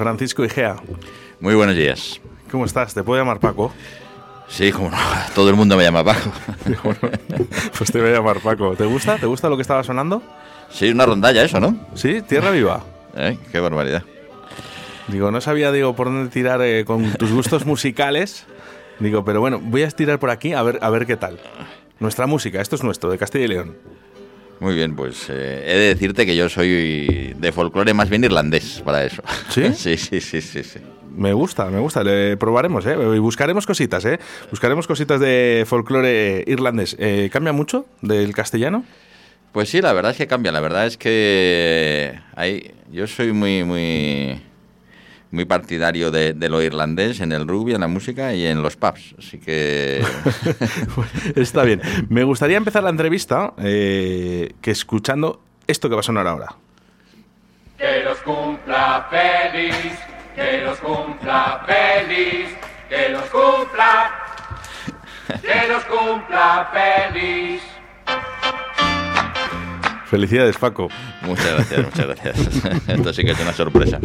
Francisco Igea. Muy buenos días. ¿Cómo estás? ¿Te puedo llamar Paco? Sí, como no, todo el mundo me llama Paco. Pues te voy a llamar Paco. ¿Te gusta? ¿Te gusta lo que estaba sonando? Sí, una rondalla eso, ¿no? ¿Sí? Tierra Viva. ¿Eh? Qué barbaridad. Digo, no sabía, digo, por dónde tirar eh, con tus gustos musicales. Digo, pero bueno, voy a estirar por aquí a ver, a ver qué tal. Nuestra música, esto es nuestro, de Castilla y León. Muy bien, pues eh, he de decirte que yo soy de folclore más bien irlandés para eso. ¿Sí? sí, sí, sí, sí, sí. Me gusta, me gusta. Le probaremos, ¿eh? Y buscaremos cositas, ¿eh? Buscaremos cositas de folclore irlandés. Eh, ¿Cambia mucho del castellano? Pues sí, la verdad es que cambia. La verdad es que hay, yo soy muy, muy, muy partidario de, de lo irlandés en el rugby, en la música y en los pubs. Así que Está bien. Me gustaría empezar la entrevista eh, que escuchando esto que va a sonar ahora. Que los cumpla feliz, que los cumpla feliz, que los cumpla, que los cumpla feliz. Felicidades, Paco. muchas gracias, muchas gracias. Esto sí que es una sorpresa.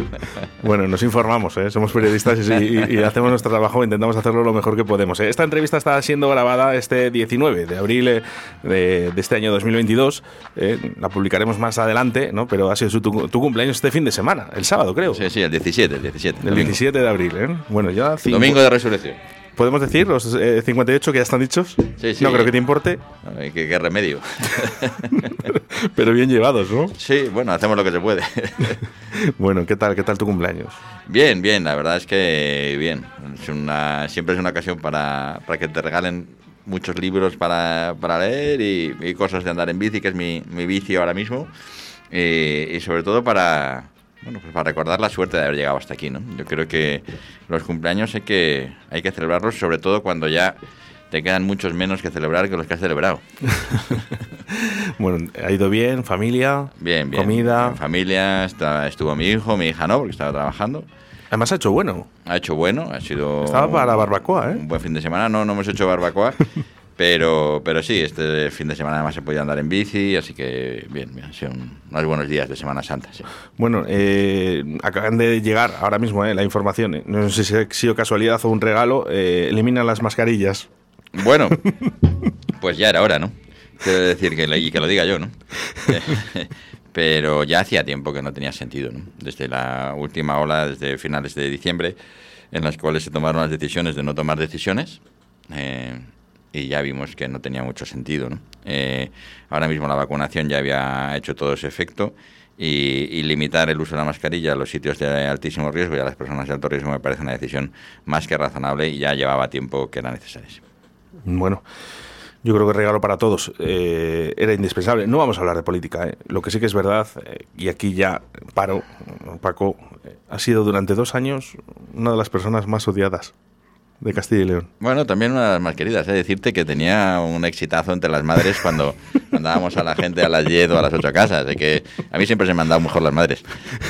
Bueno, nos informamos, ¿eh? somos periodistas y, y- y hacemos nuestro trabajo, intentamos hacerlo lo mejor que podemos. ¿eh? Esta entrevista está siendo grabada este 19 de abril eh, de, de este año 2022. ¿eh? La publicaremos más adelante, ¿no? pero ha sido su- tu, tu cumpleaños este fin de semana, el sábado, creo. Sí, sí, el 17, el 17. El domingo. 17 de abril. ¿eh? Bueno, ya. cinco- Domingo de resurrección. ¿Podemos decir los eh, 58 que ya están dichos? Sí, sí. No creo que te importe, Ay, ¿Qué, qué remedio? pero bien llevados, ¿no? Sí, bueno, hacemos lo que se puede. Bueno, ¿qué tal, qué tal tu cumpleaños? Bien, bien, la verdad es que bien. Es una, siempre es una ocasión para, para que te regalen muchos libros para, para leer y, y cosas de andar en bici, que es mi, mi vicio ahora mismo. Y, y sobre todo para, bueno, pues para recordar la suerte de haber llegado hasta aquí. ¿no? Yo creo que los cumpleaños hay que, hay que celebrarlos, sobre todo cuando ya te quedan muchos menos que celebrar que los que has celebrado. Bueno, ¿ha ido bien? ¿Familia? Bien, bien. ¿Comida? En familia, está- estuvo mi hijo, mi hija no, porque estaba trabajando. Además ha hecho bueno. Ha hecho bueno, ha sido... Estaba para la barbacoa, ¿eh? Un buen fin de semana, no, no hemos hecho barbacoa, pero, pero sí, este fin de semana además se podía andar en bici, así que bien, bien, han sido un- unos buenos días de Semana Santa, sí. Bueno, eh, acaban de llegar ahora mismo eh, la información. eh, No sé si ha sido casualidad o un regalo. Eh, eliminan las mascarillas. Bueno, pues ya era hora, ¿no? Quiero decir que, y que lo diga yo, ¿no? Pero ya hacía tiempo que no tenía sentido, ¿no? Desde la última ola, desde finales de diciembre, en las cuales se tomaron las decisiones de no tomar decisiones, eh, y ya vimos que no tenía mucho sentido, ¿no? Eh, ahora mismo la vacunación ya había hecho todo ese efecto, y, limitar el uso de la mascarilla a los sitios de altísimo riesgo y a las personas de alto riesgo me parece una decisión más que razonable y ya llevaba tiempo que era necesaria. Bueno, yo creo que regalo para todos. eh, era indispensable. No vamos a hablar de política. eh. Lo que sí que es verdad, eh, y aquí ya paro, Paco, ha sido durante dos años una de las personas más odiadas de Castilla y León. Bueno, también una de las más queridas, ¿eh? decirte que tenía un exitazo entre las madres cuando mandábamos a la gente a las 10 o a las 8 a casa. Así que a mí siempre se me han dado mejor las madres.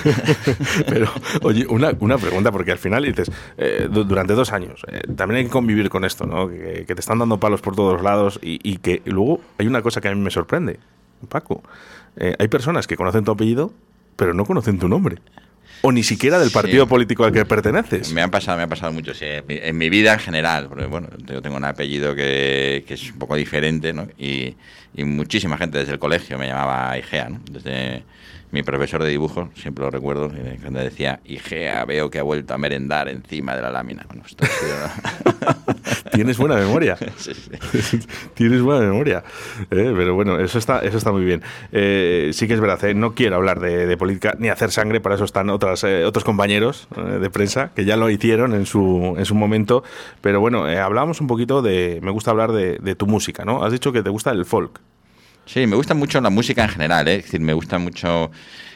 Pero, oye, una, una pregunta, porque al final dices, eh, du- durante dos años, eh, también hay que convivir con esto, ¿no? Que, que te están dando palos por todos lados y, y que luego hay una cosa que a mí me sorprende, Paco. eh, hay personas que conocen tu apellido, pero no conocen tu nombre. O ni siquiera del Sí. partido político al que perteneces. Me han pasado, me ha pasado mucho, sí, en mi- en mi vida en general, porque bueno, yo tengo un apellido que, que es un poco diferente, ¿no? Y, y muchísima gente desde el colegio me llamaba Igea, ¿no? Desde mi profesor de dibujo, siempre lo recuerdo, eh, cuando decía, Igea, veo que ha vuelto a merendar encima de la lámina. Bueno, esto Tienes buena memoria. Sí, sí. Tienes buena memoria. Eh, pero bueno, eso está, eso está muy bien. Eh, sí que es verdad, eh, no quiero hablar de, de política ni hacer sangre, para eso están otras, eh, otros compañeros eh, de prensa que ya lo hicieron en su, en su momento. Pero bueno, eh, hablábamos un poquito de. Me gusta hablar de, de tu música, ¿no? Has dicho que te gusta el folk. Sí, me gusta mucho la música en general, ¿eh? es decir, me gusta mucho,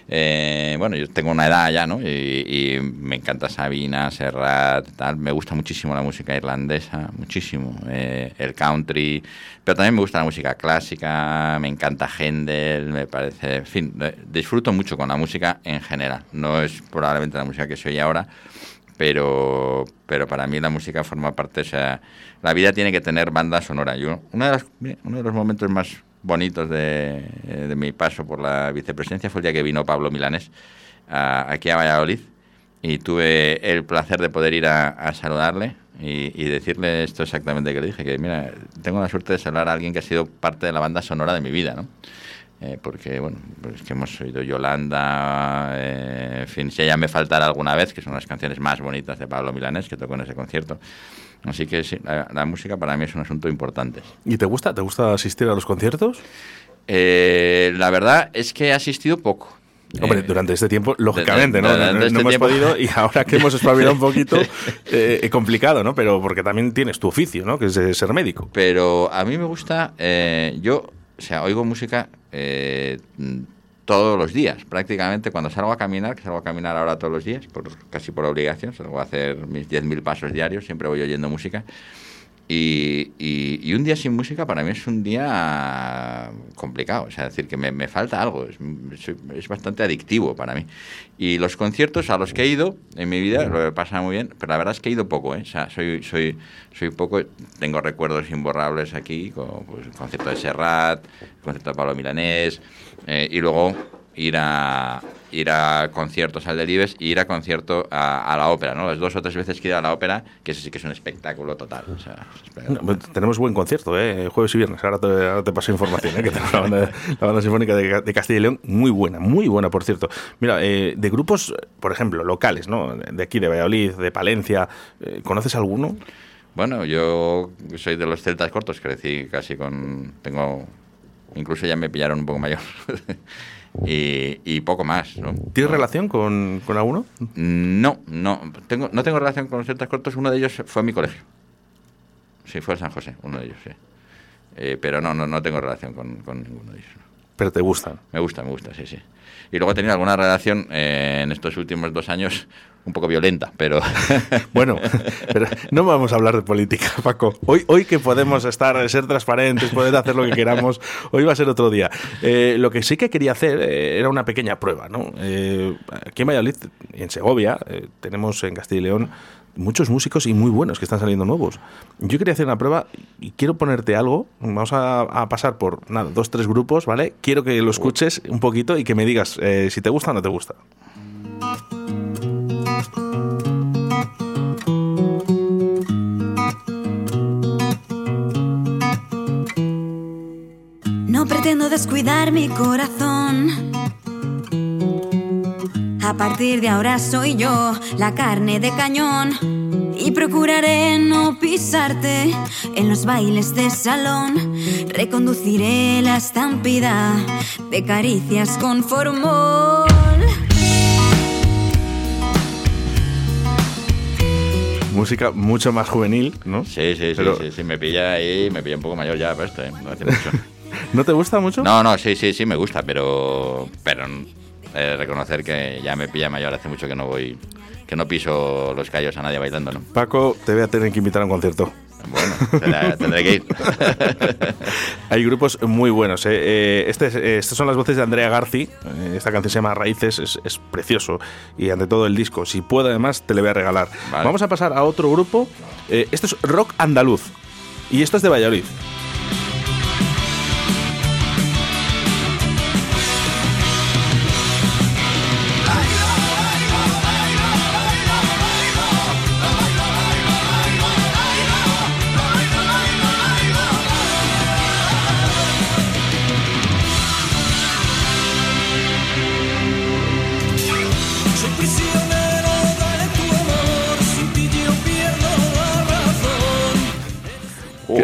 eh, bueno, yo tengo una edad ya, ¿no? Y, y me encanta Sabina, Serrat, tal, me gusta muchísimo la música irlandesa, muchísimo, eh, el country, pero también me gusta la música clásica, me encanta Händel, me parece, en fin, disfruto mucho con la música en general, no es probablemente la música que soy ahora, pero, pero para mí la música forma parte, o sea, la vida tiene que tener banda sonora. Yo, una de las, uno de los momentos más bonitos de, eh, de mi paso por la vicepresidencia fue el día que vino Pablo Milanés aquí a Valladolid y tuve el placer de poder ir a, saludarle y, y decirle esto exactamente que le dije, que mira, tengo la suerte de saludar a alguien que ha sido parte de la banda sonora de mi vida, ¿no? Eh, porque, bueno, pues que hemos oído Yolanda, eh, en fin, si ella me faltara alguna vez, que son las canciones más bonitas de Pablo Milanés que tocó en ese concierto. Así que sí, la, la música para mí es un asunto importante. ¿Y te gusta? ¿Te gusta asistir a los conciertos? Eh, la verdad es que he asistido poco. Hombre, Eh, durante este tiempo, lógicamente, ¿no? No- este hemos tiempo- podido, y ahora que hemos espabilado un poquito, eh, es complicado, ¿no? Pero porque también tienes tu oficio, ¿no? Que es de ser médico. Pero a mí me gusta, eh, yo, o sea, oigo música eh, todos los días, prácticamente cuando salgo a caminar, que salgo a caminar ahora todos los días, por, casi por obligación, salgo a hacer mis 10.000 pasos diarios, siempre voy oyendo música. Y, y- y un día sin música para mí es un día complicado, o sea, es decir, que me, me falta algo, es, es- bastante adictivo para mí. Y los conciertos a los que he ido en mi vida lo he pasado muy bien, pero la verdad es que he ido poco, ¿eh? o sea, soy, soy, soy poco, tengo recuerdos imborrables aquí, como pues, el concierto de Serrat, el concierto de Pablo Milanés, eh, y luego ir a ir a conciertos al Delibes y ir a concierto a, a la ópera, ¿no? Las dos o tres veces que he ido a la ópera, que eso sí que es un espectáculo total. O sea, es espectacular. Bueno, Tenemos buen concierto, ¿eh? Jueves y viernes. Ahora te, ahora te paso información, ¿eh? Que tenemos la banda, la banda sinfónica de, de Castilla y León, muy buena, muy buena, por cierto. Mira, eh, de grupos, por ejemplo, locales, ¿no? De aquí, de Valladolid, de Palencia, eh, ¿conoces alguno? Bueno, yo soy de los celtas cortos, crecí casi con... Tengo... Incluso ya me pillaron un poco mayor. y, y poco más, ¿no? ¿Tienes relación con, con alguno? No, no. Tengo, no tengo relación con celtas cortos. Uno de ellos fue a mi colegio. Sí, fue a San José, uno de ellos, sí. Eh, pero no, no, no tengo relación con, con ninguno de ellos. no. Pero te gustan. Me gusta, me gusta, sí, sí. Y luego he tenido alguna relación eh, en estos últimos dos años un poco violenta, pero... Bueno, pero no vamos a hablar de política, Paco. Hoy, hoy que podemos estar, ser transparentes, poder hacer lo que queramos, hoy va a ser otro día. Eh, lo que sí que quería hacer eh, era una pequeña prueba, ¿no? Eh, aquí en Valladolid y en Segovia tenemos en Castilla y León muchos músicos y muy buenos que están saliendo nuevos. Yo quería hacer una prueba y quiero ponerte algo. Vamos a, pasar por dos, tres grupos, ¿vale? Quiero que lo escuches un poquito y que me digas eh, si te gusta o no te gusta. No pretendo descuidar mi corazón. A partir de ahora soy yo la carne de cañón. Y procuraré no pisarte en los bailes de salón. Reconduciré la estampida de caricias con formol. Música mucho más juvenil, ¿no? Sí, sí, sí, Pero- sí, sí, me pilla ahí, me pilla un poco mayor ya para esto, ¿eh? No hace mucho. ¿No te gusta mucho? No, no, sí, sí, sí, me gusta, pero, pero eh, reconocer que ya me pilla mayor, hace mucho que no voy, que no piso los callos a nadie bailando, ¿no? Paco, te voy a tener que invitar a un concierto. Bueno, tendré, tendré que ir. Hay grupos muy buenos. ¿eh? Eh, este es- eh, estas son las voces de Andrea Garci. Esta canción se llama Raíces, es, es precioso. Y ante todo el disco. Si puedo, además, te lo voy a regalar. Vale. Vamos a pasar a otro grupo. Esto es rock andaluz. Y esto es de Valladolid.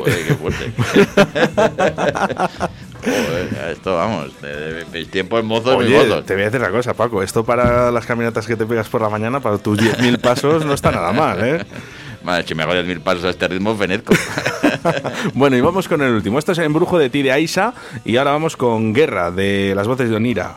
Joder, qué fuerte. Joder, esto vamos, mis tiempos mozos, mis Oye, mozos. te voy a decir una cosa, Paco. Esto para las caminatas que te pegas por la mañana, para tus 10.000 pasos, no está nada mal, ¿eh? Madre, si me hago 10.000 pasos a este ritmo, fenezco. Bueno, y vamos con el último. Esto es Embrujo de ti de Aisa. Y ahora vamos con Guerra de las voces de Onira.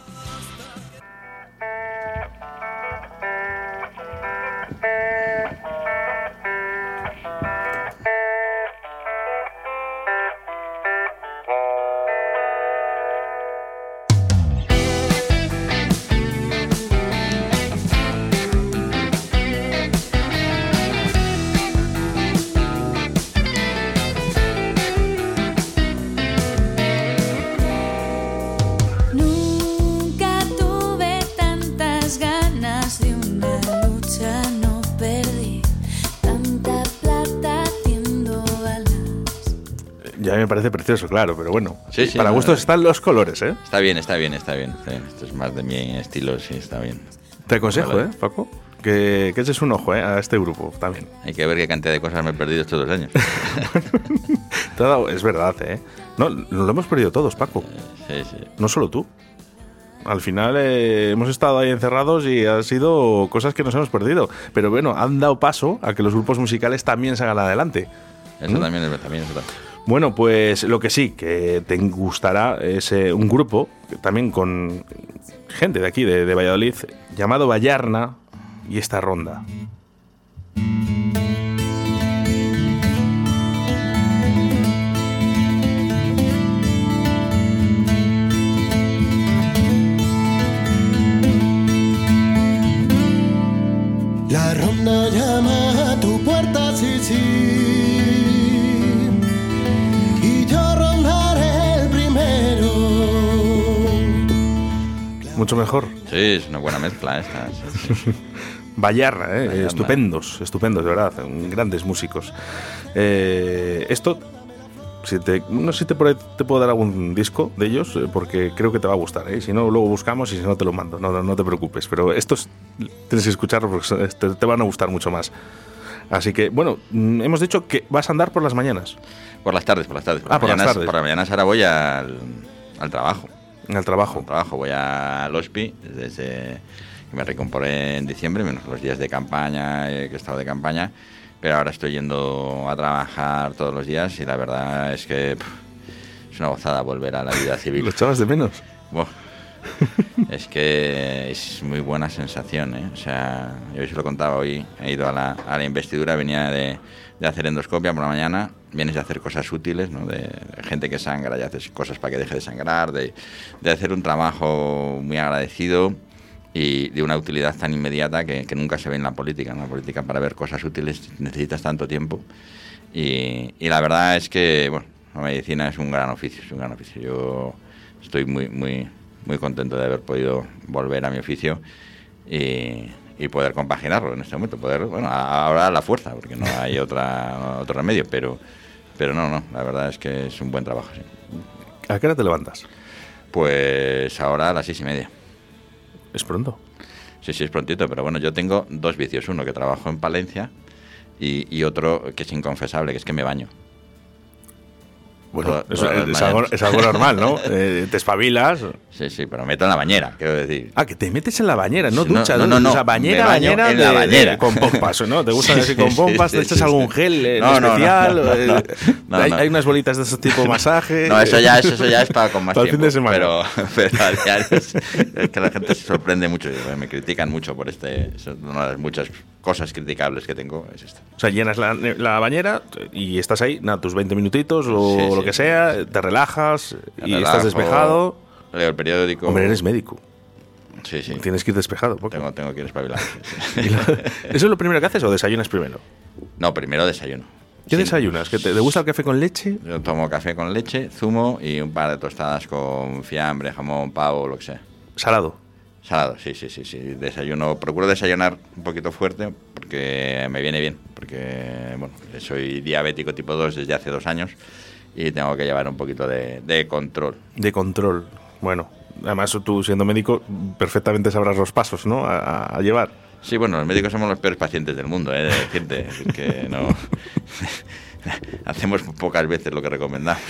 Parece precioso, claro, pero bueno. Sí, sí, para no, gustos no. están los colores, ¿eh? Está bien, está bien, está bien. está bien. Esto es más de mi estilo, sí, está bien. Te aconsejo, Vale. ¿eh, Paco? Que, que eches un ojo ¿eh? a este grupo también. Hay que ver qué cantidad de cosas me he perdido estos dos años. Dado- es verdad, ¿eh? No, nos lo hemos perdido todos, Paco. Sí, sí. No solo tú. Al final eh, hemos estado ahí encerrados y han sido cosas que nos hemos perdido. Pero bueno, han dado paso a que los grupos musicales también salgan adelante. Eso también es también es verdad. Bueno, pues lo que sí, que te gustará es eh, un grupo, también con gente de aquí, de, de Valladolid, llamado Vallarna y esta ronda. La ronda llama a tu puerta, sí, sí. Mucho mejor. Sí, es una buena mezcla esta. sí, ¿eh? Estupendos, estupendos, de verdad, grandes músicos. Eh, esto, si te, no sé si te, por puedo dar algún disco de ellos, eh, porque creo que te va a gustar. ¿eh? Si no, luego buscamos y si no, te lo mando. No, no, no te preocupes. Pero estos tienes que escucharlos porque son- te, te van a gustar mucho más. Así que, bueno, mm, hemos dicho que vas a andar por las mañanas, Por las tardes, por las tardes. Ah, por las mañanas- tardes. Por las mañanas ahora voy al, al trabajo. Al trabajo. Al trabajo, voy al HOSPI desde me recomporé en diciembre, menos los días de campaña, eh, que he estado de campaña. Pero ahora estoy yendo a trabajar todos los días y la verdad es que pff, es una gozada volver a la vida civil. ¿Los echabas de menos? Buah. Es que es muy buena sensación, ¿eh? O sea, yo os lo contaba hoy, he ido a la, a la investidura, venía de, de hacer endoscopia por la mañana, vienes de hacer cosas útiles, ¿no? De, gente que sangra y haces cosas para que deje de sangrar, de, de hacer un trabajo muy agradecido y de una utilidad tan inmediata que, que nunca se ve en la política. En la política para ver cosas útiles necesitas tanto tiempo y, y la verdad es que, bueno, la medicina es un gran oficio, es un gran oficio. Yo estoy muy, muy, muy contento de haber podido volver a mi oficio y, y poder compaginarlo en este momento. Poder, bueno, ahora la fuerza, porque no hay otra, otro remedio, pero, pero no, no, la verdad es que es un buen trabajo. sí. ¿A qué hora te levantas? Pues ahora a las seis y media. Es pronto. Sí, sí, es prontito, pero bueno, yo tengo dos vicios. Uno que trabajo en Palencia y, y otro que es inconfesable, que es que me baño. Bueno, es, es algo, mañanas. es algo normal, ¿no? Eh, te espabilas. Sí, sí, pero me meto en la bañera, quiero decir. Ah, que te metes en la bañera, no ducha, no, no, no, O sea, bañera, en de- la de- bañera. con pompas, ¿no? ¿Te gusta Sí, así con pompas? sí, ¿Te echas sí, algún gel No, especial? Eh, hay, unas bolitas de ese tipo masaje. No, eso ya, eso, ya es para con más Para el fin tiempo. de semana. Pero, pero a diario es, es que la gente se sorprende mucho. Me critican mucho por este. es Una de las muchas cosas criticables que tengo es esta. O sea, llenas la, la bañera y estás ahí, nada, tus 20 minutitos o Sí, sí, lo que sí. sea, te relajas y estás despejado. Leo el periódico. Hombre, eres médico. Sí, sí. Tienes que ir despejado. poco. Tengo, tengo que ir espabilado. ¿Eso es lo primero que haces o desayunas primero? No, primero desayuno. ¿Qué Sí. desayunas? ¿Que te, te gusta el café con leche? Yo tomo café con leche, zumo y un par de tostadas con fiambre, jamón, pavo, lo que sea. Salado. Salado, sí, sí, sí, sí. Desayuno, procuro desayunar un poquito fuerte porque me viene bien, porque bueno, soy diabético tipo 2 desde hace dos años y tengo que llevar un poquito de, de control. De control. Bueno, además tú siendo médico perfectamente sabrás los pasos, ¿no? A, llevar. Sí, bueno, los médicos somos los peores pacientes del mundo, ¿eh? De decirte, que no... hacemos pocas veces lo que recomendamos.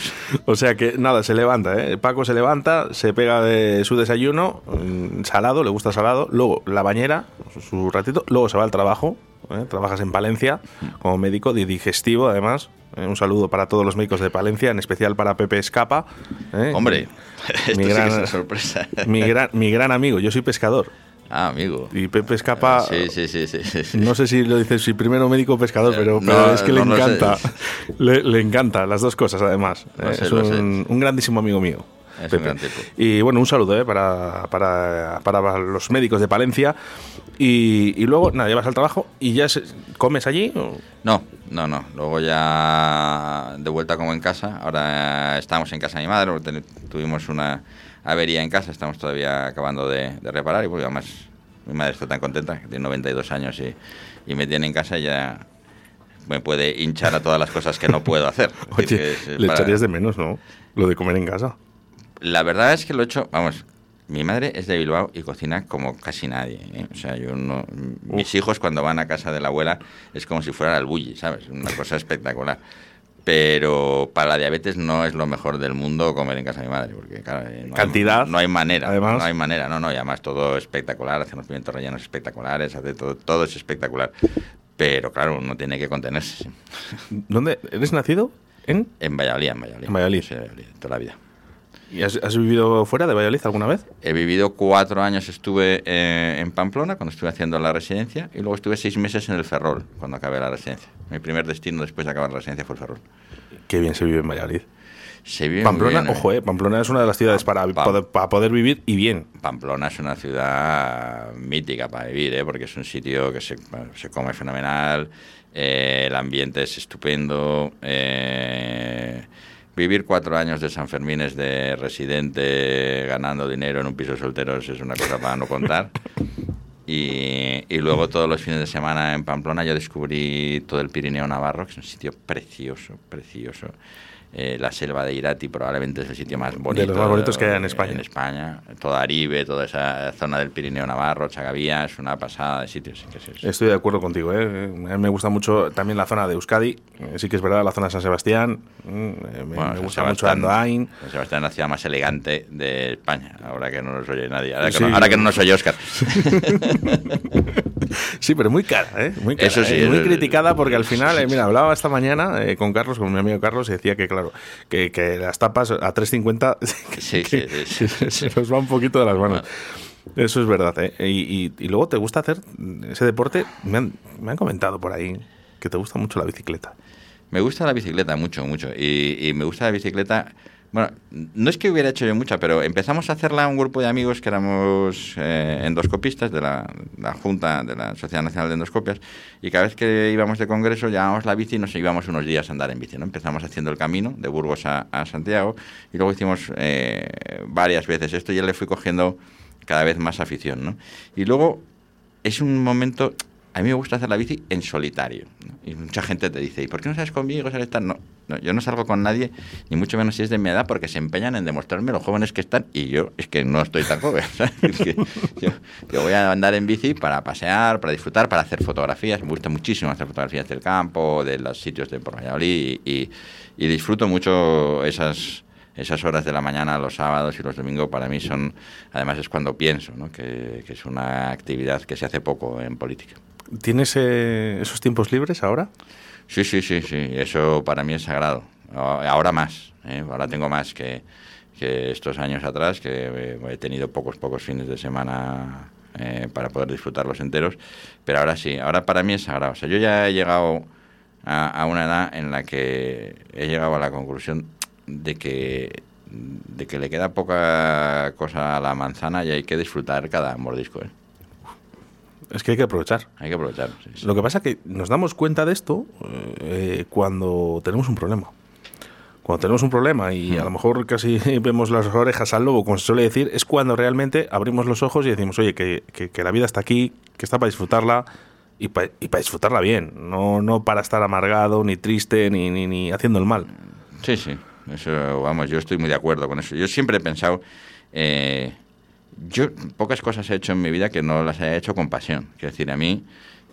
O sea que nada, se levanta, ¿eh? Paco se levanta, se pega de su desayuno, mm, salado, le gusta salado, luego la bañera, su- ratito, luego se va al trabajo, ¿eh? trabajas en Palencia como médico de digestivo además. ¿eh? Un saludo para todos los médicos de Palencia, en especial para Pepe Escapa. ¿eh? Hombre, esto mi sí que gran, es una sorpresa. mi gran, mi gran amigo, yo soy pescador. Ah, amigo. Y Pepe Escapa, Sí, sí, sí, sí, no sé si lo dices si primero médico o pescador, pero, Eh, pero no, es que no le encanta. Le, le encanta las dos cosas, además. Eh, sé, es un, un grandísimo amigo mío. Es un gran tipo. Y bueno, un saludo eh, para, para, para los médicos de Palencia. Y, y luego, nada, llevas al trabajo y ya se- comes allí. o- No, no, no. Luego ya de vuelta como en casa. Ahora estamos en casa de mi madre. porque Tuvimos una avería en casa. Estamos todavía acabando de, de reparar. Y pues además mi madre está tan contenta, que tiene 92 años y, y me tiene en casa y ya me puede hinchar a todas las cosas que no puedo hacer. Es decir, Oye, que es- le para- echarías de menos, ¿no? Lo de comer en casa. La verdad es que lo he hecho, vamos, mi madre es de Bilbao y cocina como casi nadie. ¿eh? O sea, yo no, mis hijos cuando van a casa de la abuela es como si fueran al bulli, ¿sabes? Una cosa espectacular. Pero para la diabetes no es lo mejor del mundo comer en casa de mi madre, porque claro, eh, no Cantidad, Hay, no hay manera, además. no hay manera, no, no, y además todo espectacular, hace unos pimientos rellenos espectaculares, hace todo, todo es espectacular. Pero claro, uno tiene que contenerse. ¿Dónde? ¿Eres nacido? ¿En? En Valladolid, en Valladolid. En Valladolid. Sí, en Valladolid, toda la vida. ¿Y has, has vivido fuera de Valladolid alguna vez? He vivido cuatro años, estuve eh, en Pamplona cuando estuve haciendo la residencia y luego estuve seis meses en el Ferrol cuando acabé la residencia. Mi primer destino después de acabar la residencia fue el Ferrol. Qué bien se vive en Valladolid. Se vive Pamplona, bien, ¿eh? ojo, eh, Pamplona es una de las ciudades para, poder, para poder vivir y bien. Pamplona es una ciudad mítica para vivir, ¿eh? porque es un sitio que se, come fenomenal, el ambiente es estupendo. eh, vivir cuatro años de San Fermines de residente ganando dinero en un piso de solteros es una cosa para no contar. Y, y luego todos los fines de semana en Pamplona yo descubrí todo el Pirineo Navarro, que es un sitio precioso, precioso. Eh, la selva de Irati probablemente es el sitio más bonito. los más bonitos que hay en eh, España. En España. Toda Aribe, toda esa zona del Pirineo Navarro, Chagavía, es una pasada de sitios. que. Estoy de acuerdo contigo. ¿eh? A mí me gusta mucho también la zona de Euskadi. Sí que es verdad, la zona de San Sebastián. mm, Me, Bueno, me San gusta mucho Andoain. San Sebastián es la ciudad más elegante de España, ahora que no nos oye nadie. Ahora que, Sí. no, ahora que no nos oye Oscar. Sí, pero muy cara, ¿eh? Muy cara, Eso sí, ¿eh? Muy criticada porque al final, eh, mira, hablaba esta mañana eh, con Carlos, con mi amigo Carlos, y decía que, claro, que, que las tapas a 3.50 que- Sí, se nos va un poquito de las manos. Ah. Eso es verdad, ¿eh? Y, y- y luego te gusta hacer ese deporte. Me han, me han comentado por ahí que te gusta mucho la bicicleta. Me gusta la bicicleta mucho, mucho. Y, y me gusta la bicicleta. Bueno, no es que hubiera hecho yo mucha, pero empezamos a hacerla un grupo de amigos que éramos eh, endoscopistas de la, Junta de la Sociedad Nacional de Endoscopias. Y cada vez que íbamos de congreso, llevábamos la bici y nos íbamos unos días a andar en bici. ¿no? Empezamos haciendo el camino de Burgos a, a Santiago y luego hicimos eh, varias veces esto y ya le fui cogiendo cada vez más afición. ¿no? Y luego es un momento. A mí me gusta hacer la bici en solitario. Y mucha gente te dice, ¿y por qué no sales conmigo? ¿Sales? No, no, yo no salgo con nadie, ni mucho menos si es de mi edad, porque se empeñan en demostrarme los jóvenes que están y yo es que no estoy tan joven. Es yo, yo voy a andar en bici para pasear, para disfrutar, para hacer fotografías. Me gusta muchísimo hacer fotografías del campo, de los sitios de por Valladolid y disfruto mucho esas esas horas de la mañana, los sábados y los domingos, para mí son, además es cuando pienso, ¿no? que, que es una actividad que se hace poco en política. ¿Tienes eh, esos tiempos libres ahora? Sí, sí, sí, sí, eso para mí es sagrado. Ahora más, ¿eh? ahora tengo más que, que estos años atrás, que eh, he tenido pocos, pocos fines de semana eh, para poder disfrutarlos enteros, pero ahora sí, ahora para mí es sagrado. O sea, yo ya he llegado a, a una edad en la que he llegado a la conclusión de que de que le queda poca cosa a la manzana y hay que disfrutar cada mordisco. ¿eh? Es que hay que aprovechar. Hay que aprovechar. sí, sí. Lo que pasa es que nos damos cuenta de esto eh, cuando tenemos un problema. Cuando tenemos un problema y a lo mejor casi vemos las orejas al lobo, como se suele decir, es cuando realmente abrimos los ojos y decimos, oye, que, que- que la vida está aquí, que está para disfrutarla y para disfrutarla bien, no, no para estar amargado, ni triste, ni, ni, ni haciendo el mal. Sí, sí, eso, vamos, yo estoy muy de acuerdo con eso. Yo siempre he pensado, eh, yo pocas cosas he hecho en mi vida que no las haya hecho con pasión. Quiero decir, a mí,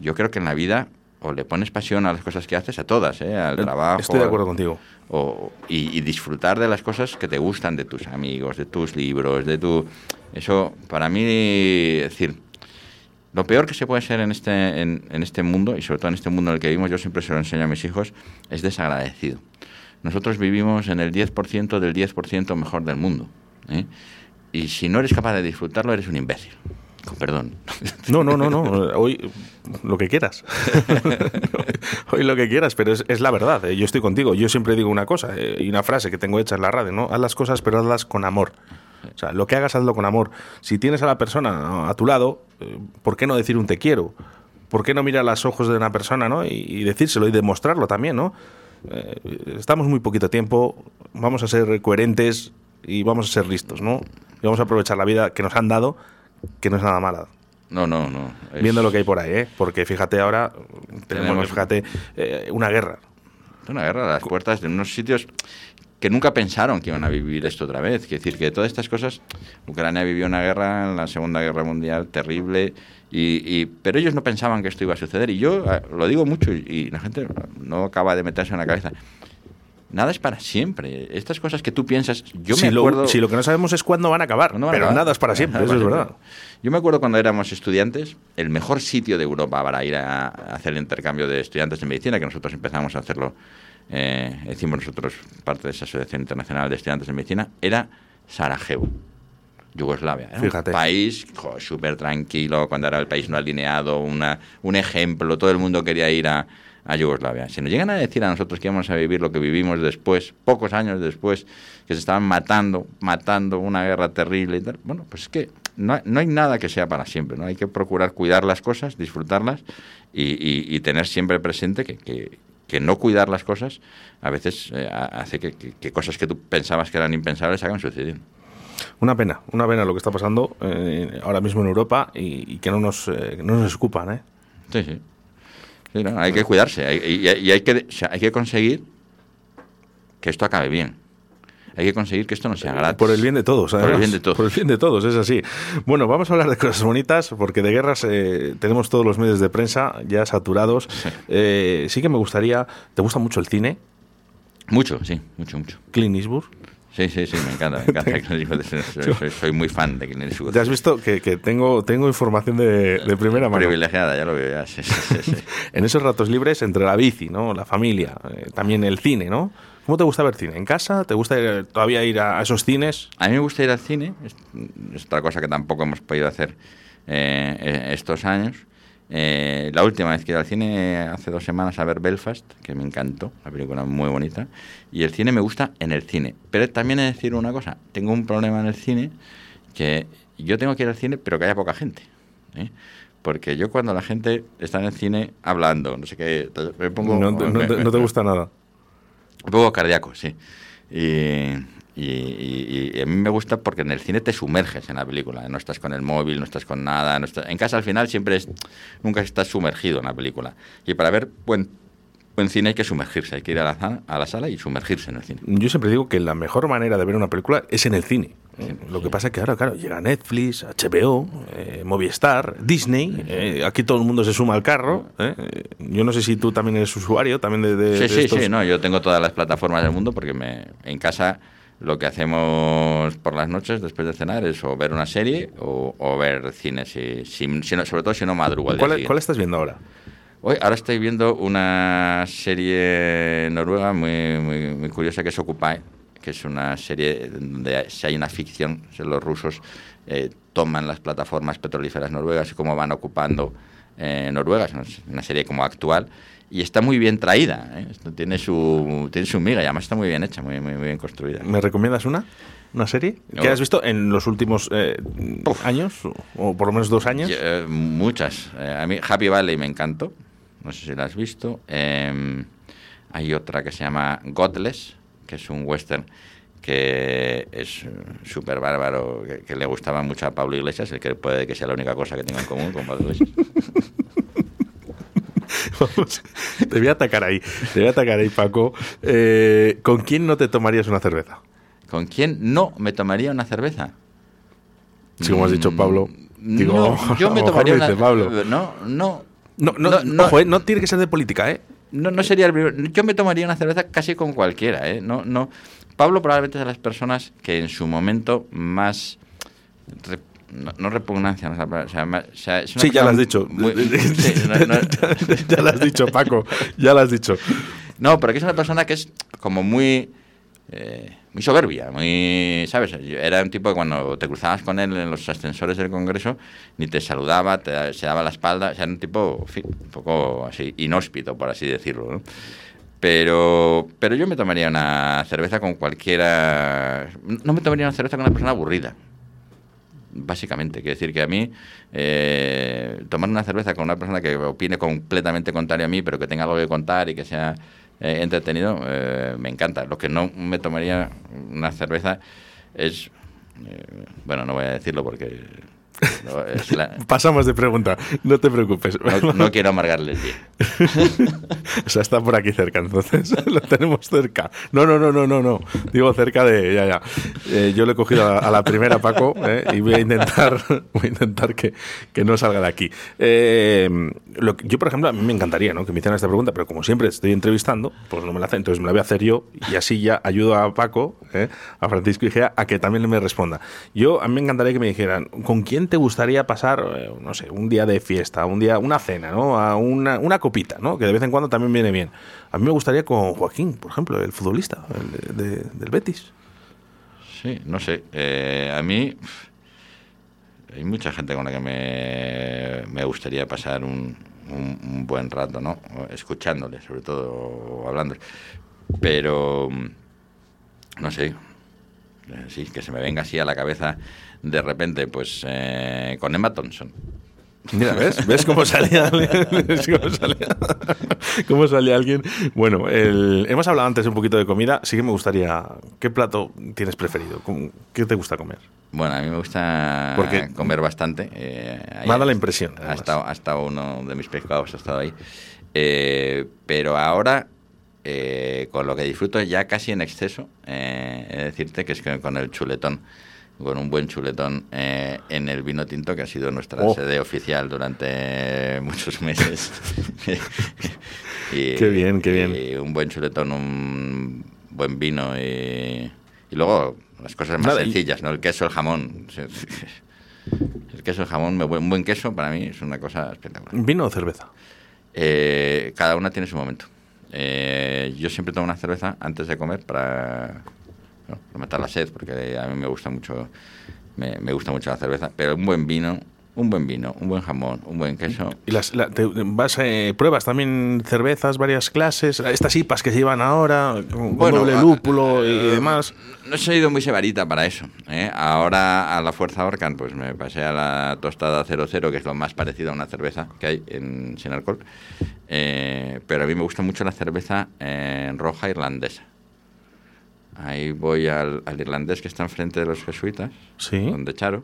yo creo que en la vida o le pones pasión a las cosas que haces, a todas, ¿eh? al trabajo. Estoy de acuerdo contigo. o- y, y disfrutar de las cosas que te gustan, de tus amigos, de tus libros, de tu... Eso, para mí, es decir, lo peor que se puede ser en este, en, en este mundo, y sobre todo en este mundo en el que vivimos, yo siempre se lo enseño a mis hijos, es desagradecido. Nosotros vivimos en el 10% del 10% mejor del mundo. ¿eh? Y si no eres capaz de disfrutarlo, eres un imbécil. Con perdón. No, no, no, no. Hoy lo que quieras. Hoy lo que quieras, pero es, es la verdad. eh. Yo estoy contigo. Yo siempre digo una cosa eh, y una frase que tengo hecha en la radio, ¿no? Haz las cosas, pero hazlas con amor. O sea, lo que hagas, hazlo con amor. Si tienes a la persona a tu lado, eh, ¿por qué no decir un te quiero? ¿Por qué no mirar a los ojos de una persona, ¿no? Y, y decírselo y demostrarlo también, ¿no? Eh, estamos muy poquito tiempo, vamos a ser coherentes y vamos a ser listos, ¿no? Y vamos a aprovechar la vida que nos han dado, que no es nada mala No, no, no. es- viendo lo que hay por ahí, ¿eh? Porque fíjate ahora, tenemos, Tenemos- fíjate, eh, una guerra. una guerra a las puertas de unos sitios que nunca pensaron que iban a vivir esto otra vez. Quiero decir que todas estas cosas, Ucrania vivió una guerra en la Segunda Guerra Mundial terrible, y, y- pero ellos no pensaban que esto iba a suceder. Y yo eh, lo digo mucho y, y la gente no acaba de meterse en la cabeza. Nada es para siempre. Estas cosas que tú piensas, yo si, me acuerdo... lo, si lo que no sabemos es cuándo van a acabar, ¿Cuándo van a pero acabar? nada es para siempre, Nada eso es verdad. Yo me acuerdo cuando éramos estudiantes, el mejor sitio de Europa para ir a, a hacer el intercambio de estudiantes de medicina, que nosotros empezamos a hacerlo, eh, hicimos nosotros parte de esa Asociación Internacional de Estudiantes de Medicina, era Sarajevo. Yugoslavia. Era Fíjate. Un país súper tranquilo, cuando era el país no alineado, una, un ejemplo, todo el mundo quería ir a, a Yugoslavia. Si nos llegan a decir a nosotros que íbamos a vivir lo que vivimos después, pocos años después, que se estaban matando, matando, una guerra terrible y tal, bueno, pues es que no, hay- no hay nada que sea para siempre, ¿no? Hay que procurar cuidar las cosas, disfrutarlas y, y- y tener siempre presente que, que- que no cuidar las cosas a veces eh, ha- hace que, que- que cosas que tú pensabas que eran impensables hagan sucediendo. Una pena, una pena lo que está pasando eh, ahora mismo en Europa y, y que no nos, eh, no nos escupan, ¿eh? Sí, sí. Sí, no, hay que cuidarse hay- y, y hay, que, o sea, hay que conseguir que esto acabe bien. Hay que conseguir que esto no sea gratis. Por el bien de todos, Por el además. bien de todos. Por el bien de todos, es así. Bueno, vamos a hablar de cosas bonitas, porque de guerras eh, tenemos todos los medios de prensa ya saturados. Eh, sí que me gustaría. ¿Te gusta mucho el cine? Mucho, sí, mucho, mucho. Clint Eastwood. Sí, sí, sí, me encanta, me encanta. Soy, soy- soy muy fan de Clint Eastwood. Ya has visto que, que tengo, tengo información de, de primera mano. Privilegiada, ya lo veo, ya. Sí, sí, sí, sí. En esos ratos libres, entre la bici, ¿no? La familia, eh, también el cine, ¿no? ¿Cómo te gusta ver cine? ¿En casa? ¿Te gusta eh, todavía ir a, a esos cines? A mí me gusta ir al cine, es, es otra cosa que tampoco hemos podido hacer eh, eh, estos años. Eh, la última vez que iba al cine hace dos semanas a ver Belfast, que me encantó, una película muy bonita. Y el cine me gusta en el cine. Pero también he de decir una cosa, tengo un problema en el cine que yo tengo que ir al cine pero que haya poca gente. ¿eh? Porque yo cuando la gente está en el cine hablando, no sé qué, me pongo... No, te- no te- no te gusta nada. Un poco cardíaco, sí. Y, y- y- y a mí me gusta porque en el cine te sumerges en la película. No estás con el móvil, no estás con nada. No estás- en casa al final siempre es, nunca estás sumergido en la película. Y para ver buen, buen cine hay que sumergirse. Hay que ir a la, a la sala y sumergirse en el cine. Yo siempre digo que la mejor manera de ver una película es en el cine. ¿Eh? Lo que pasa es que ahora, claro, llega Netflix, HBO, eh, Movistar, Disney. eh, aquí todo el mundo se suma al carro. Yo no sé si tú también eres usuario también de, de- Sí, de sí, estos- sí. No, yo tengo todas las plataformas del mundo porque me, en casa lo que hacemos por las noches después de cenar es o ver una serie o, o ver cine. Si, si- si no- sobre todo si no madrugo al ¿Cuál, cuál estás viendo ahora? Hoy, ahora estoy viendo una serie noruega muy, muy, muy curiosa que es Occupy, que es una serie donde si hay una ficción, los rusos eh, toman las plataformas petrolíferas noruegas y cómo van ocupando eh, Noruega, es una- serie como actual, y está muy bien traída, ¿eh? Esto tiene, su, tiene su miga y además está muy bien hecha, muy, muy, muy bien construida. ¿Me recomiendas una? ¿Una serie? No. ¿Que has visto en los últimos eh, años? O, por lo menos dos años. Yo, muchas. A mí Happy Valley me encantó. No sé si la has visto. Eh, hay otra que se llama Godless, que es un western que es súper bárbaro, que, que le gustaba mucho a Pablo Iglesias, el que puede que sea la única cosa que tengo en común con Pablo Iglesias. Vamos, te voy a atacar ahí. Te voy a atacar ahí, Paco. Eh, ¿Con quién no te tomarías una cerveza? ¿Con quién no me tomaría una cerveza? Sí, como has dicho, Pablo. Digo, no, yo me tomaría una... Pablo. No, no. No, no, No, no. ojo, eh, no tiene que ser de política, ¿eh? No, no sería el primero. Yo me tomaría una cerveza casi con cualquiera, ¿eh? No, no. Pablo probablemente es de las personas que en su momento más... re- no, no repugnancia, no o sea, más- o sea, es una Sí, ya lo has dicho. muy- sí, no, no- ya lo has dicho, Paco. Ya lo has dicho. No, pero que es una persona que es como muy eh, muy soberbia, muy, ¿sabes? Era un tipo que cuando te cruzabas con él en los ascensores del Congreso ni te saludaba, te, se daba la espalda, o sea, era un tipo, un poco así, inhóspito, por así decirlo, ¿no? Pero, pero yo me tomaría una cerveza con cualquiera... No me tomaría una cerveza con una persona aburrida. Básicamente, quiere decir que a mí eh, tomar una cerveza con una persona que opine completamente contrario a mí, pero que tenga algo que contar y que sea eh, entretenido, eh, me encanta. Lo que no me tomaría una cerveza es, eh, bueno, no voy a decirlo porque no, es la- Pasamos de pregunta, no te preocupes. no, no quiero amargarle el día. o sea, está por aquí cerca, entonces lo tenemos cerca. No, no, no, no, no, no. Digo cerca de. Ya, ya. Eh, yo le he cogido a, a la primera, Paco, eh, y voy a intentar, voy a intentar que, que no salga de aquí. Eh, lo que- yo, por ejemplo, a mí me encantaría ¿no? que me hicieran esta pregunta, pero como siempre estoy entrevistando, pues no me la hacen, entonces me la voy a hacer yo y así ya ayudo a Paco, a Francisco Igea, a que también me responda. Yo, a mí me encantaría que me dijeran, ¿con quién te gustaría pasar, eh, no sé, un día de fiesta, un día, una cena, ¿no? A una, una copita, ¿no? Que de vez en cuando también viene bien. A mí me gustaría con Joaquín, por ejemplo, el futbolista el de- de- del Betis. Sí, no sé. eh, a mí hay mucha gente con la que me, me gustaría pasar un, un- un buen rato, ¿no? Escuchándole, sobre todo, hablando. Pero, mm, no sé. eh, Sí, que se me venga así a la cabeza de repente, pues eh, con Emma Thompson. Mira, ¿ves? ¿Ves cómo salía cómo salía, cómo salía alguien? Bueno, el- hemos hablado antes un poquito de comida. Sí que me gustaría... ¿Qué plato tienes preferido? ¿Cómo- ¿Qué te gusta comer? Bueno, a mí me gusta Porque- comer bastante. eh, Me ha dado la impresión, Ha estado, ha estado uno de mis pescados, ha estado ahí. Eh, pero ahora, eh, con lo que disfruto ya casi en exceso, eh, he de decirte que es que con el chuletón, con un buen chuletón eh, en el vino tinto, que ha sido nuestra Oh. sede oficial durante muchos meses. y, Qué bien, qué bien. y un buen chuletón, un buen vino y, y luego las cosas más Nada, sencillas, ¿no? El queso, el jamón. El queso, el jamón, un buen queso para mí es una cosa espectacular. ¿Vino o cerveza? Eh, cada una tiene su momento. Eh, yo siempre tomo una cerveza antes de comer para, bueno, para matar la sed, porque a mí me gusta mucho, me, me gusta mucho la cerveza. Pero un buen vino, un buen vino, un buen jamón, un buen queso. ¿Y las, la- te- vas, eh, pruebas también cervezas, varias clases? Estas IPAs que se llevan ahora, con Bueno, doble a- lúpulo y eh, demás. No he sido muy sevarita para eso. ¿eh? Ahora a la Fuerza Orcan pues me pasé a la tostada 00, que es lo más parecido a una cerveza que hay en, sin alcohol. Eh, pero a mí me gusta mucho la cerveza eh, roja irlandesa. Ahí voy al, al irlandés que está enfrente de los jesuitas, Sí. donde Charo.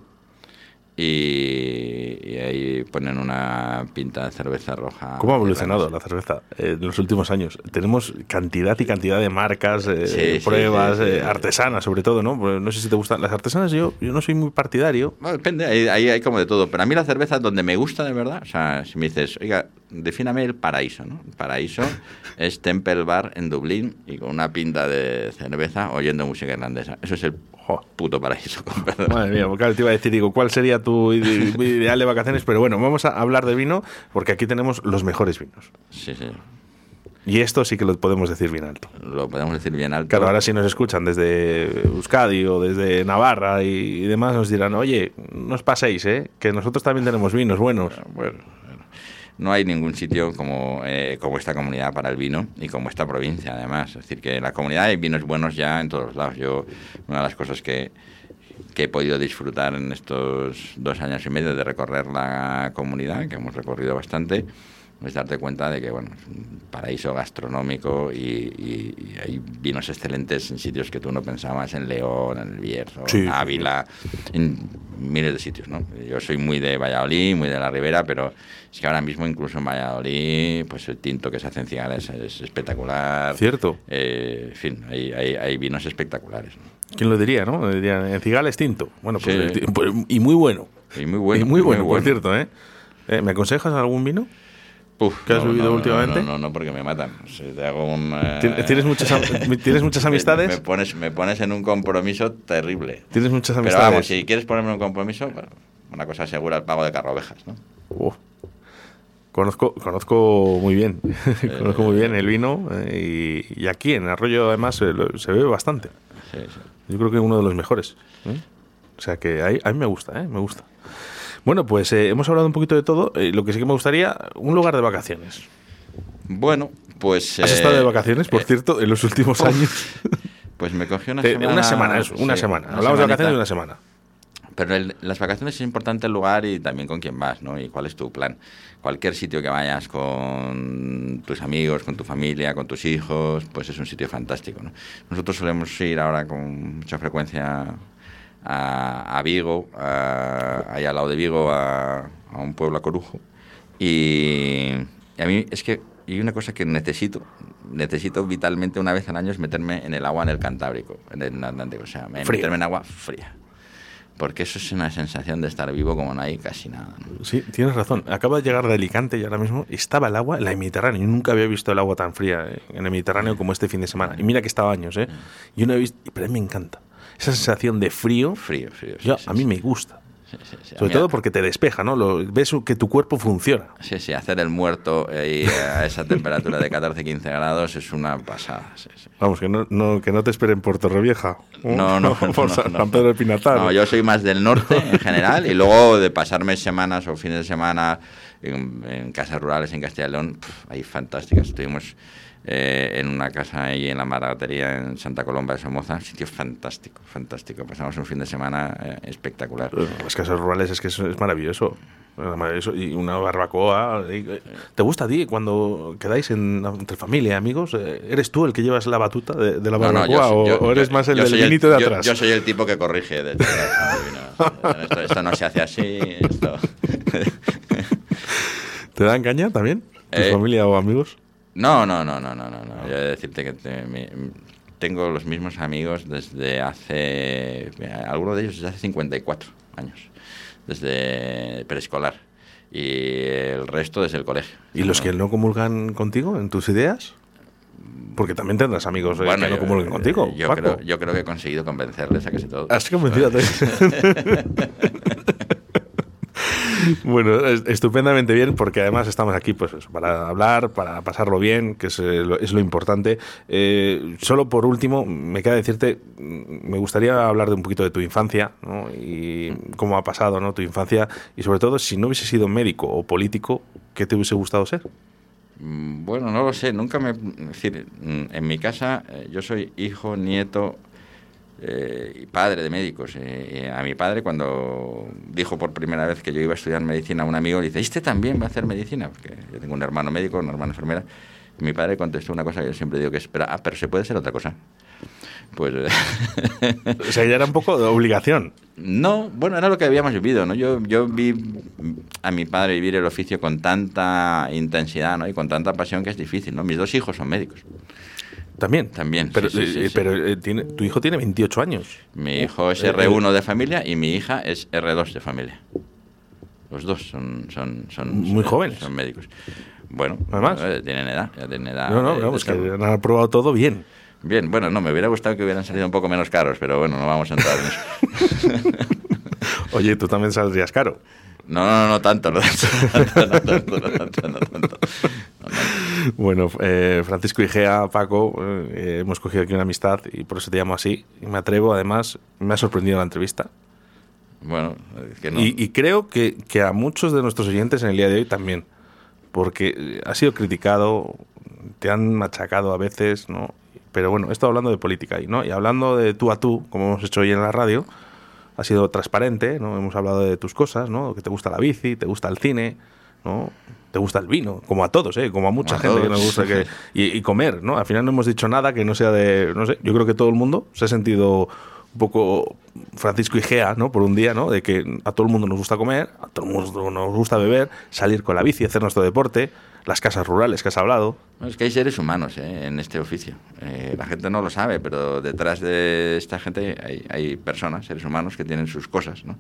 Y, y ahí ponen una pinta de cerveza roja. ¿Cómo ha evolucionado la cerveza eh, en los últimos años? Tenemos cantidad y cantidad de marcas, eh, Sí, pruebas, sí, sí. eh, artesanas sobre todo, ¿no? Pues no sé si te gustan. Las artesanas yo, yo no soy muy partidario. Bueno, depende, ahí, ahí hay como de todo. Pero a mí la cerveza donde me gusta de verdad, o sea, si me dices, oiga, defíname el paraíso, ¿no? El paraíso es Temple Bar en Dublín y con una pinta de cerveza oyendo música irlandesa. Eso es el Jo. puto paraíso, con perdón. Madre mía, porque te iba a decir, digo, ¿cuál sería tu ide- ideal de vacaciones? Pero bueno, vamos a hablar de vino porque aquí tenemos los mejores vinos. Sí, sí. Y esto sí que lo podemos decir bien alto. Lo podemos decir bien alto. Claro, ahora si nos escuchan desde Euskadi o desde Navarra y, y demás, nos dirán, oye, no os paséis, ¿eh? que nosotros también tenemos vinos buenos. Bueno, bueno. No hay ningún sitio como, eh, como esta comunidad para el vino y como esta provincia, además. Es decir, que en la comunidad hay vinos buenos ya en todos lados. Yo, una de las cosas que, que he podido disfrutar en estos dos años y medio de recorrer la comunidad, que hemos recorrido bastante, es darte cuenta de que bueno, es un paraíso gastronómico y, y- y hay vinos excelentes en sitios que tú no pensabas, en León, en el Bierzo, Sí, en Ávila, en miles de sitios. ¿no? Yo soy muy de Valladolid, muy de la Ribera, pero es que ahora mismo incluso en Valladolid, pues el tinto que se hace en Cigales es espectacular. Cierto. Eh, en fin, hay, hay, hay vinos espectaculares. ¿no? ¿Quién lo diría, no? Dirían, en Cigales tinto. Bueno, pues, Sí. el ti- pues, y muy bueno. Y muy bueno. y muy bueno, por cierto, ¿eh? Eh, ¿Me aconsejas algún vino? Uf, ¿Qué has no, vivido no, últimamente? No, no, no, porque me matan. Si te hago un, eh, ¿Tien- ¿Tienes muchas, ¿tienes muchas amistades? Me, pones, me pones en un compromiso terrible. ¿Tienes muchas Pero amistades? vamos, si quieres ponerme en un compromiso, bueno, una cosa segura, el pago de carro ovejas, ¿no? Uf. Conozco, conozco muy bien, conozco muy bien el vino eh, y, y aquí en Arroyo además se, se bebe bastante. Sí, sí. Yo creo que uno de los mejores. ¿eh? O sea que ahí- a mí me gusta, ¿eh? me gusta. Bueno, pues eh, hemos hablado un poquito de todo. Eh, lo que sí que me gustaría, un lugar de vacaciones. Bueno, pues... ¿Has eh, estado de vacaciones, por eh, cierto, en los últimos uf, años? Pues me cogí una semana... una semana, eso, una sí, semana. una Hablamos de vacaciones de una semana. Pero el- las vacaciones es importante el lugar y también con quién vas, ¿no? Y cuál es tu plan. Cualquier sitio que vayas con tus amigos, con tu familia, con tus hijos, pues es un sitio fantástico, ¿no? Nosotros solemos ir ahora con mucha frecuencia a, a Vigo, a- ahí al lado de Vigo, a, a un pueblo, a Corujo. Y, y a mí es que y una cosa que necesito, necesito vitalmente una vez al año es meterme en el agua en el Cantábrico, en el Atlántico, o sea, me- meterme en agua fría. Porque eso es una sensación de estar vivo como no hay casi nada. ¿no? Sí, tienes razón. Acabo de llegar de Alicante y ahora mismo estaba el agua en el Mediterráneo. Yo nunca había visto el agua tan fría eh, en el Mediterráneo como este fin de semana. Y mira que estaba años, ¿eh? Yo no he visto, pero a mí me encanta. Esa sensación de frío, Frío, frío. sí, yo- sí, a mí me gusta. Sí, sí, Sobre todo porque te despeja, ¿no? Lo, ves que tu cuerpo funciona. Sí, sí, hacer el muerto eh, a esa temperatura de 14-15 grados es una pasada. sí. Vamos, que no, no- que no te esperen por Torrevieja. No, no, no, por no, San Pedro de Pinatar. No, yo soy más del norte en general y luego de pasarme semanas o fines de semana en, en casas rurales en Castilla y León, pf, ahí fantásticas. Estuvimos eh, en una casa ahí en la Maragatería en Santa Colomba de Somoza, sitio fantástico, fantástico. Pasamos un fin de semana eh, espectacular. Las casas rurales es que es, es maravilloso. Es maravilloso. Y una barbacoa. eh, ¿Te gusta a ti cuando quedáis en- entre familia, amigos? Eh, ¿Eres tú el que llevas la batuta de, de la No, no, barbacoa yo- o, yo- o eres yo- más el del vinito de atrás? Yo, soy el tipo que corrige. de- de- no, esto, esto no se hace así. Esto. ¿Te dan caña también? ¿Tu Eh, familia o amigos? No, no, no, no, no, no. no. Yo he de decirte que te- mi- tengo los mismos amigos desde hace, mira, algunos de ellos desde hace 54 años, desde preescolar y el resto desde el colegio. ¿Y los que no comulgan contigo en tus ideas? Porque también tendrás amigos eh, que no comulguen contigo. Yo Paco. creo, yo creo que he conseguido convencerles a que se todo. Has convencido a todos. Bueno, es- estupendamente bien, porque además estamos aquí pues para hablar, para pasarlo bien, que es, eh, lo, es lo importante. Eh, solo por último, me queda decirte, mm, me gustaría hablar de un poquito de tu infancia ¿no? y cómo ha pasado ¿no? tu infancia y sobre todo, si no hubiese sido médico o político, ¿qué te hubiese gustado ser? Mm, Bueno, no lo sé, nunca me... Es decir, mm, en mi casa eh, yo soy hijo, nieto eh, y padre de médicos. Eh, y a mi padre cuando dijo por primera vez que yo iba a estudiar medicina, un amigo le dice, ¿este también va a hacer medicina? Porque yo tengo un hermano médico, una hermana enfermera. Y mi padre contestó una cosa que yo siempre digo que es, pero, ah, pero se puede ser otra cosa. Pues... O sea, ya era un poco de obligación. No, bueno, era lo que habíamos vivido, ¿no? Yo, yo vi a mi padre vivir el oficio con tanta intensidad, ¿no? Y con tanta pasión que es difícil, ¿no? Mis dos hijos son médicos. También. También, Pero, sí, sí, sí, eh, sí. pero eh, tiene, tu hijo tiene 28 años. Mi hijo es Eh, R1 de familia y mi hija es R2 de familia. Los dos son, son, son Muy son- jóvenes. Son médicos. Bueno, Además. eh, tienen edad, ya tienen edad. No, no, vamos, que han probado todo bien. Bien, bueno, no, me hubiera gustado que hubieran salido un poco menos caros, pero bueno, no vamos a entrar en eso. Oye, tú también saldrías caro. No, no, no tanto, no tanto, no tanto, no tanto, no tanto. No tanto. Bueno, eh, Francisco Igea, Paco, eh, hemos cogido aquí una amistad y por eso te llamo así. Y me atrevo, además, me ha sorprendido la entrevista. Bueno, es que no. Y, y creo que, que a muchos de nuestros oyentes en el día de hoy también, porque eh, has sido criticado, te han machacado a veces, ¿no? Pero bueno, esto hablando de política y, ¿no? y hablando de tú a tú, como hemos hecho hoy en la radio, ha sido transparente, ¿no? Hemos hablado de tus cosas, ¿no? Que te gusta la bici, te gusta el cine, ¿no? Te gusta el vino, como a todos, ¿eh? Como a mucha a gente que nos gusta que... Y, y comer, ¿no? Al final no hemos dicho nada que no sea de... No sé, yo creo que todo el mundo se ha sentido un poco Francisco Igea, ¿no? Por un día, ¿no? De que a todo el mundo nos gusta comer, a todo el mundo nos gusta beber, salir con la bici, hacer nuestro deporte, las casas rurales que has hablado. No, es que hay seres humanos ¿eh? en este oficio. Eh, la gente no lo sabe, pero detrás de esta gente hay, hay personas, seres humanos que tienen sus cosas. ¿no?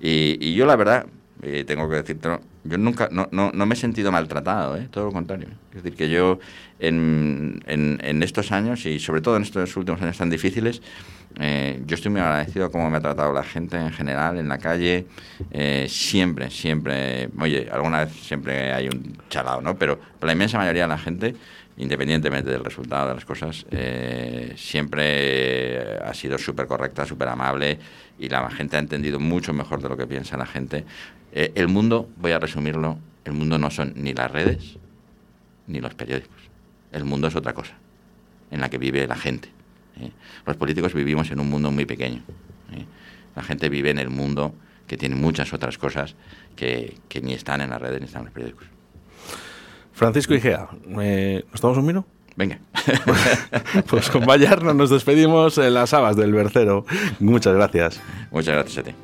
Y, y yo, la verdad, Y tengo que decirte, yo nunca, no, no, no me he sentido maltratado, ¿eh? todo lo contrario. Es decir, que yo en, en, en estos años y sobre todo en estos últimos años tan difíciles, eh, yo estoy muy agradecido cómo me ha tratado la gente en general, en la calle, eh, siempre, siempre, oye, alguna vez siempre hay un chalado, ¿no? Pero, pero la inmensa mayoría de la gente, independientemente del resultado de las cosas, eh, siempre ha sido súper correcta, súper amable y la gente ha entendido mucho mejor de lo que piensa la gente. Eh, el mundo, voy a resumirlo, el mundo no son ni las redes ni los periódicos. El mundo es otra cosa, en la que vive la gente. ¿Eh? Los políticos vivimos en un mundo muy pequeño. ¿eh? La gente vive en el mundo que tiene muchas otras cosas que, que ni están en las redes ni están en los periódicos. Francisco Igea, eh, ¿nos tomamos un vino? Venga. Pues con Bayarno nos despedimos en las habas del Bercero. Muchas gracias. Muchas gracias a ti.